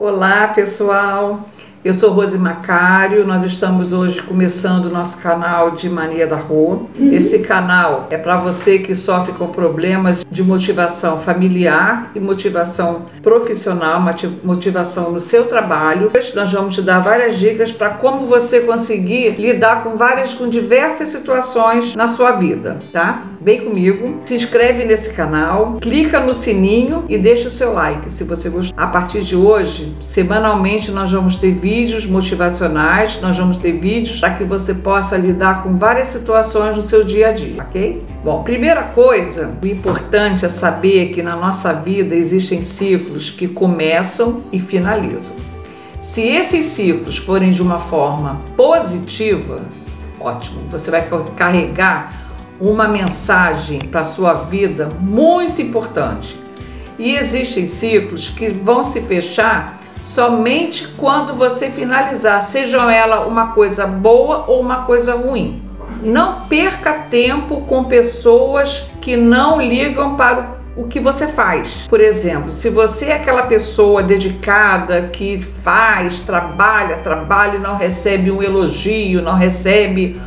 Olá, pessoal. Eu sou Rose Macário, nós estamos hoje começando o nosso canal de Mania da Rua. Esse canal é para você que sofre com problemas de motivação familiar e motivação profissional, motivação no seu trabalho. Hoje nós vamos te dar várias dicas para como você conseguir lidar com várias, com diversas situações na sua vida, tá? Vem comigo, se inscreve nesse canal, clica no sininho e deixa o seu like se você gostou. A partir de hoje, semanalmente nós vamos ter vídeos vídeos motivacionais, nós vamos ter vídeos para que você possa lidar com várias situações no seu dia a dia, ok? Bom, primeira coisa, o importante é saber que na nossa vida existem ciclos que começam e finalizam. Se esses ciclos forem de uma forma positiva, ótimo, você vai carregar uma mensagem para a sua vida muito importante. E existem ciclos que vão se fechar somente quando você finalizar, seja ela uma coisa boa ou uma coisa ruim. Não perca tempo com pessoas que não ligam para o que você faz. Por exemplo, se você é aquela pessoa dedicada que faz, trabalha, trabalha e não recebe um elogio, não recebe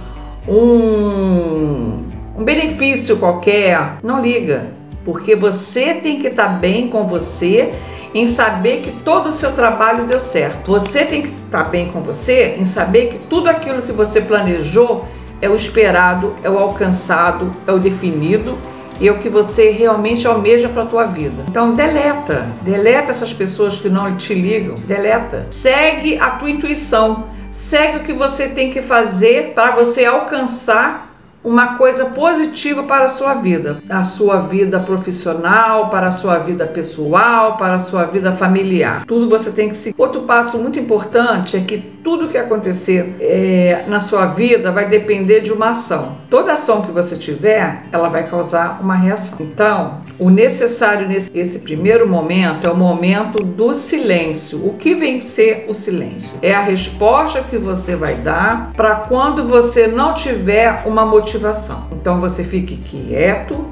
um, um benefício qualquer, não liga, porque você tem que estar bem com você em saber que todo o seu trabalho deu certo. Você tem que estar bem com você em saber que tudo aquilo que você planejou é o esperado, é o alcançado, é o definido e é o que você realmente almeja para a tua vida. Então deleta, deleta essas pessoas que não te ligam, deleta. Segue a tua intuição, segue o que você tem que fazer para você alcançar uma coisa positiva para a sua vida, a sua vida profissional, para a sua vida pessoal, para a sua vida familiar. Tudo você tem que seguir. Outro passo muito importante é que tudo que acontecer é, na sua vida vai depender de uma ação. Toda ação que você tiver, ela vai causar uma reação. Então, o necessário nesse esse primeiro momento é o momento do silêncio. O que vem ser o silêncio? É a resposta que você vai dar para quando você não tiver uma motivação. Então você fique quieto,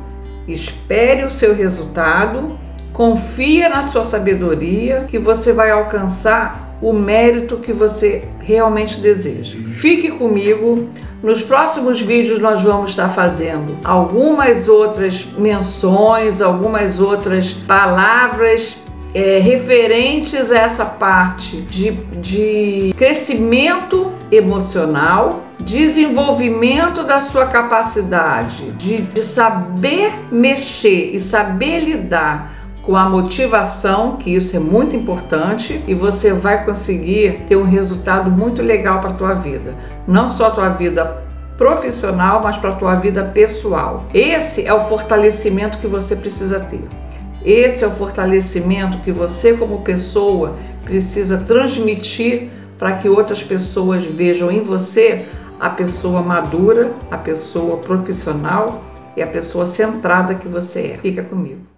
espere o seu resultado, confia na sua sabedoria que você vai alcançar o mérito que você realmente deseja. Fique comigo. Nos próximos vídeos nós vamos estar fazendo algumas outras menções, algumas outras palavras é, referentes a essa parte de, de crescimento emocional, desenvolvimento da sua capacidade de, de saber mexer e saber lidar com a motivação, que isso é muito importante, e você vai conseguir ter um resultado muito legal para a tua vida. Não só a tua vida profissional, mas para a tua vida pessoal. Esse é o fortalecimento que você precisa ter. Esse é o fortalecimento que você, como pessoa, precisa transmitir para que outras pessoas vejam em você a pessoa madura, a pessoa profissional e a pessoa centrada que você é. Fica comigo.